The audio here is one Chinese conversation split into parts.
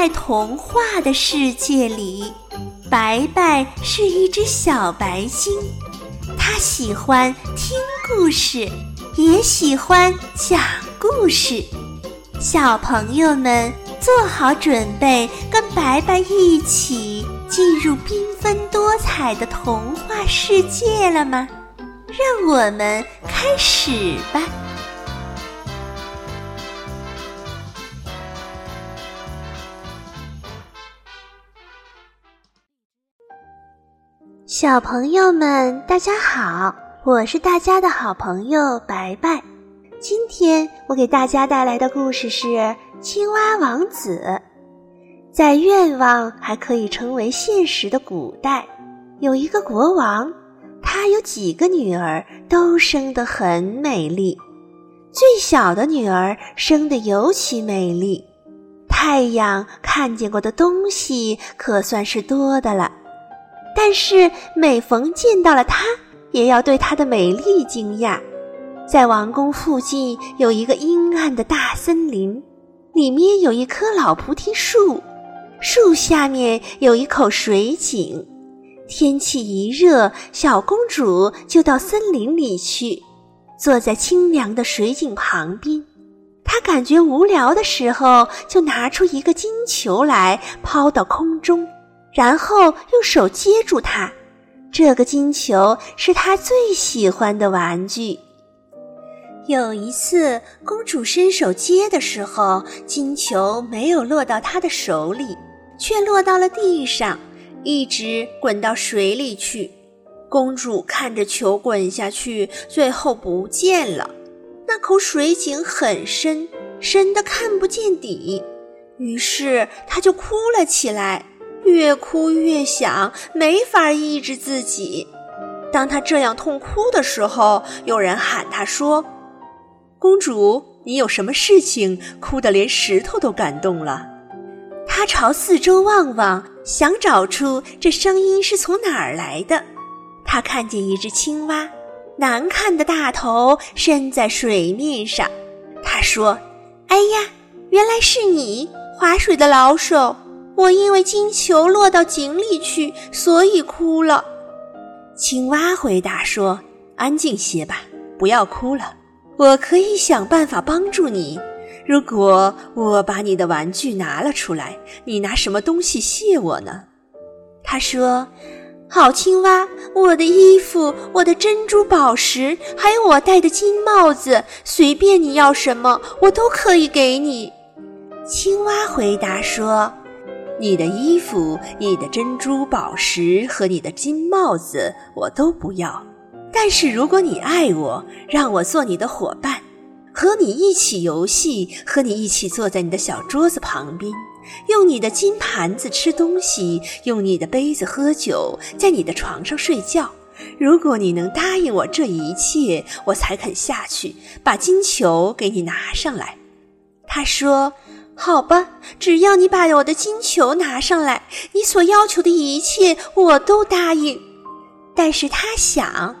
在童话的世界里，白白是一只小白鲸，它喜欢听故事，也喜欢讲故事。小朋友们做好准备，跟白白一起进入缤纷多彩的童话世界了吗？让我们开始吧。小朋友们，大家好，我是大家的好朋友白白。今天我给大家带来的故事是《青蛙王子》。在愿望还可以成为现实的古代，有一个国王，他有几个女儿，都生得很美丽。最小的女儿生得尤其美丽，太阳看见过的东西可算是多的了。但是每逢见到了她，也要对她的美丽惊讶。在王宫附近有一个阴暗的大森林，里面有一棵老菩提树，树下面有一口水井。天气一热，小公主就到森林里去，坐在清凉的水井旁边。她感觉无聊的时候，就拿出一个金球来，抛到空中。然后用手接住它，这个金球是她最喜欢的玩具。有一次，公主伸手接的时候，金球没有落到她的手里，却落到了地上，一直滚到水里去。公主看着球滚下去，最后不见了。那口水井很深，深的看不见底，于是她就哭了起来。越哭越想，没法抑制自己。当他这样痛哭的时候，有人喊他说：“公主，你有什么事情哭得连石头都感动了？”他朝四周望望，想找出这声音是从哪儿来的。他看见一只青蛙，难看的大头伸在水面上。他说：“哎呀，原来是你，划水的老手。”我因为金球落到井里去，所以哭了。青蛙回答说：“安静些吧，不要哭了。我可以想办法帮助你。如果我把你的玩具拿了出来，你拿什么东西谢我呢？”他说：“好青蛙，我的衣服、我的珍珠宝石，还有我戴的金帽子，随便你要什么，我都可以给你。”青蛙回答说。你的衣服、你的珍珠宝石和你的金帽子，我都不要。但是如果你爱我，让我做你的伙伴，和你一起游戏，和你一起坐在你的小桌子旁边，用你的金盘子吃东西，用你的杯子喝酒，在你的床上睡觉。如果你能答应我这一切，我才肯下去把金球给你拿上来。他说。好吧，只要你把我的金球拿上来，你所要求的一切我都答应。但是他想，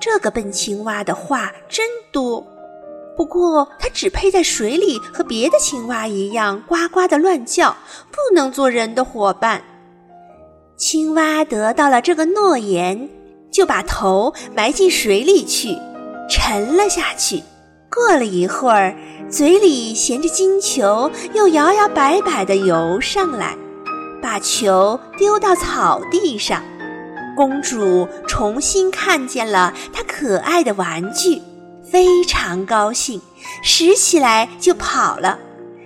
这个笨青蛙的话真多。不过它只配在水里和别的青蛙一样呱呱的乱叫，不能做人的伙伴。青蛙得到了这个诺言，就把头埋进水里去，沉了下去。过了一会儿，嘴里衔着金球，又摇摇摆摆地游上来，把球丢到草地上。公主重新看见了她可爱的玩具，非常高兴，拾起来就跑了。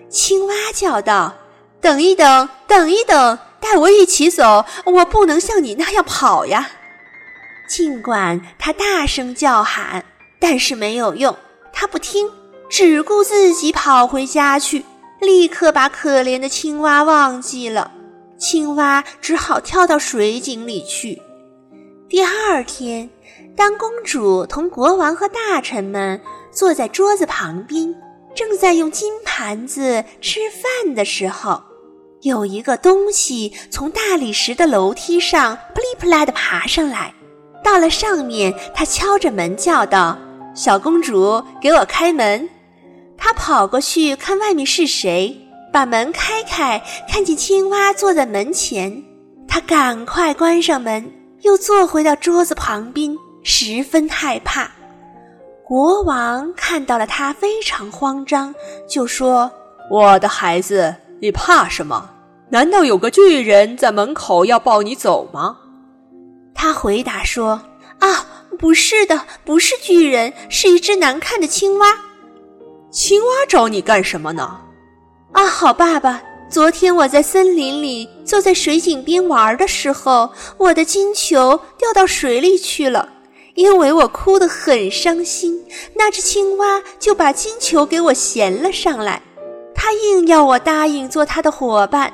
青蛙叫道：“等一等，等一等，带我一起走！我不能像你那样跑呀！”尽管他大声叫喊，但是没有用。他不听，只顾自己跑回家去，立刻把可怜的青蛙忘记了。青蛙只好跳到水井里去。第二天，当公主同国王和大臣们坐在桌子旁边，正在用金盘子吃饭的时候，有一个东西从大理石的楼梯上扑里扑啦地爬上来。到了上面，他敲着门叫道。小公主，给我开门！她跑过去看外面是谁，把门开开，看见青蛙坐在门前，她赶快关上门，又坐回到桌子旁边，十分害怕。国王看到了他，非常慌张，就说：“我的孩子，你怕什么？难道有个巨人在门口要抱你走吗？”他回答说：“啊，不是的，不是巨人，是一只难看的青蛙。青蛙找你干什么呢？”啊，好爸爸，昨天我在森林里坐在水井边玩的时候，我的金球掉到水里去了。因为我哭得很伤心，那只青蛙就把金球给我衔了上来。它硬要我答应做它的伙伴，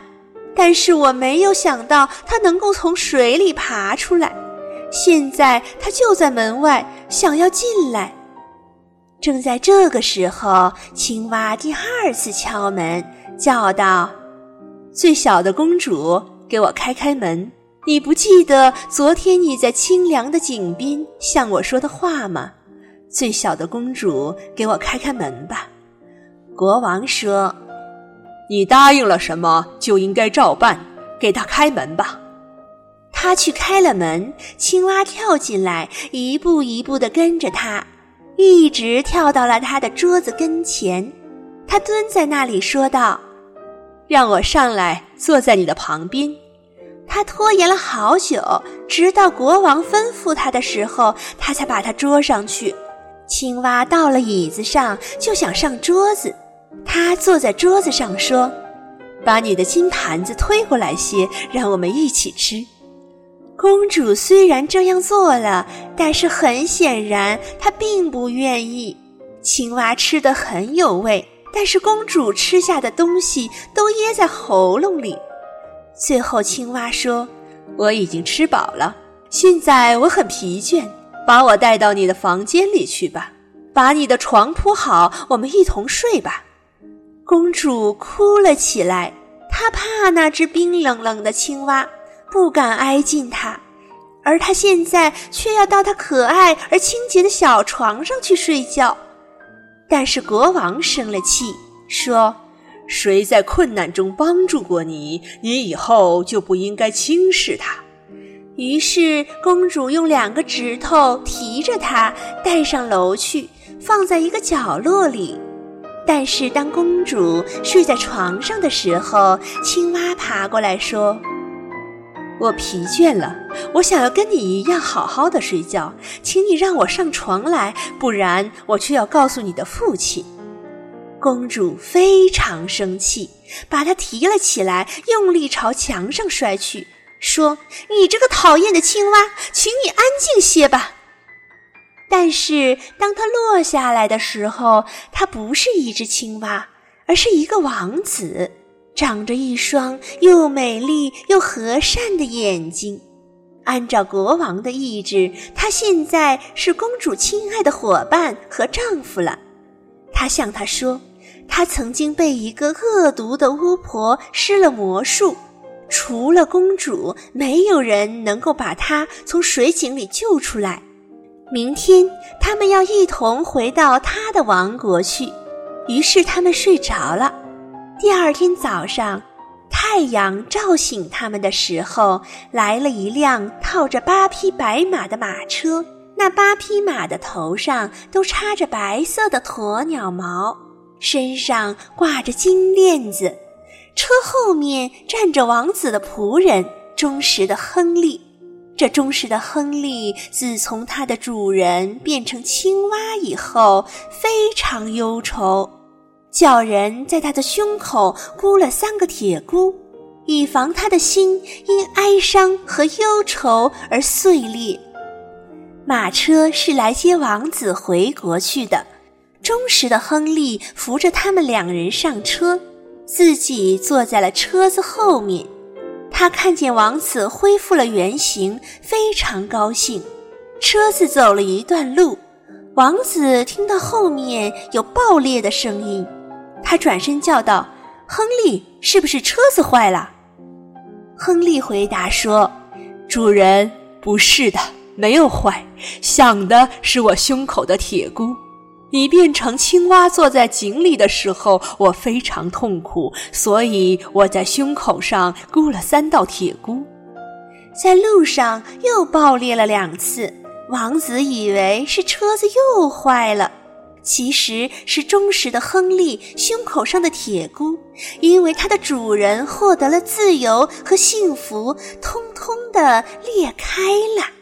但是我没有想到它能够从水里爬出来。现在他就在门外，想要进来。正在这个时候，青蛙第二次敲门，叫道：“最小的公主，给我开开门。”你不记得昨天你在清凉的井边向我说的话吗？最小的公主，给我开开门吧。国王说：“你答应了什么，就应该照办。给他开门吧。”他去开了门，青蛙跳进来，一步一步地跟着他，一直跳到了他的桌子跟前。他蹲在那里说道：“让我上来坐在你的旁边。”他拖延了好久，直到国王吩咐他的时候，他才把他捉上去。青蛙到了椅子上，就想上桌子。他坐在桌子上说：“把你的金盘子推过来些，让我们一起吃。”公主虽然这样做了，但是很显然她并不愿意。青蛙吃得很有味，但是公主吃下的东西都噎在喉咙里。最后，青蛙说：“我已经吃饱了，现在我很疲倦，把我带到你的房间里去吧，把你的床铺好，我们一同睡吧。”公主哭了起来，她怕那只冰冷冷的青蛙，不敢挨近他，而她现在却要到他可爱而清洁的小床上去睡觉。但是国王生了气，说。谁在困难中帮助过你，你以后就不应该轻视他。于是，公主用两个指头提着它带上楼去，放在一个角落里。但是，当公主睡在床上的时候，青蛙爬过来说：“我疲倦了，我想要跟你一样好好的睡觉，请你让我上床来，不然我却要告诉你的父亲。”公主非常生气，把它提了起来，用力朝墙上摔去，说：“你这个讨厌的青蛙，请你安静些吧。”但是当它落下来的时候，它不是一只青蛙，而是一个王子，长着一双又美丽又和善的眼睛。按照国王的意志，他现在是公主亲爱的伙伴和丈夫了。他向她说。他曾经被一个恶毒的巫婆施了魔术，除了公主，没有人能够把她从水井里救出来。明天他们要一同回到他的王国去。于是他们睡着了。第二天早上，太阳照醒他们的时候，来了一辆套着八匹白马的马车。那八匹马的头上都插着白色的鸵鸟毛。身上挂着金链子，车后面站着王子的仆人忠实的亨利。这忠实的亨利自从他的主人变成青蛙以后，非常忧愁，叫人在他的胸口箍了三个铁箍，以防他的心因哀伤和忧愁而碎裂。马车是来接王子回国去的。忠实的亨利扶着他们两人上车，自己坐在了车子后面。他看见王子恢复了原形，非常高兴。车子走了一段路，王子听到后面有爆裂的声音，他转身叫道：“亨利，是不是车子坏了？”亨利回答说：“主人，不是的，没有坏，响的是我胸口的铁箍。”你变成青蛙坐在井里的时候，我非常痛苦，所以我在胸口上箍了三道铁箍。在路上又爆裂了两次，王子以为是车子又坏了，其实是忠实的亨利胸口上的铁箍，因为它的主人获得了自由和幸福，通通的裂开了。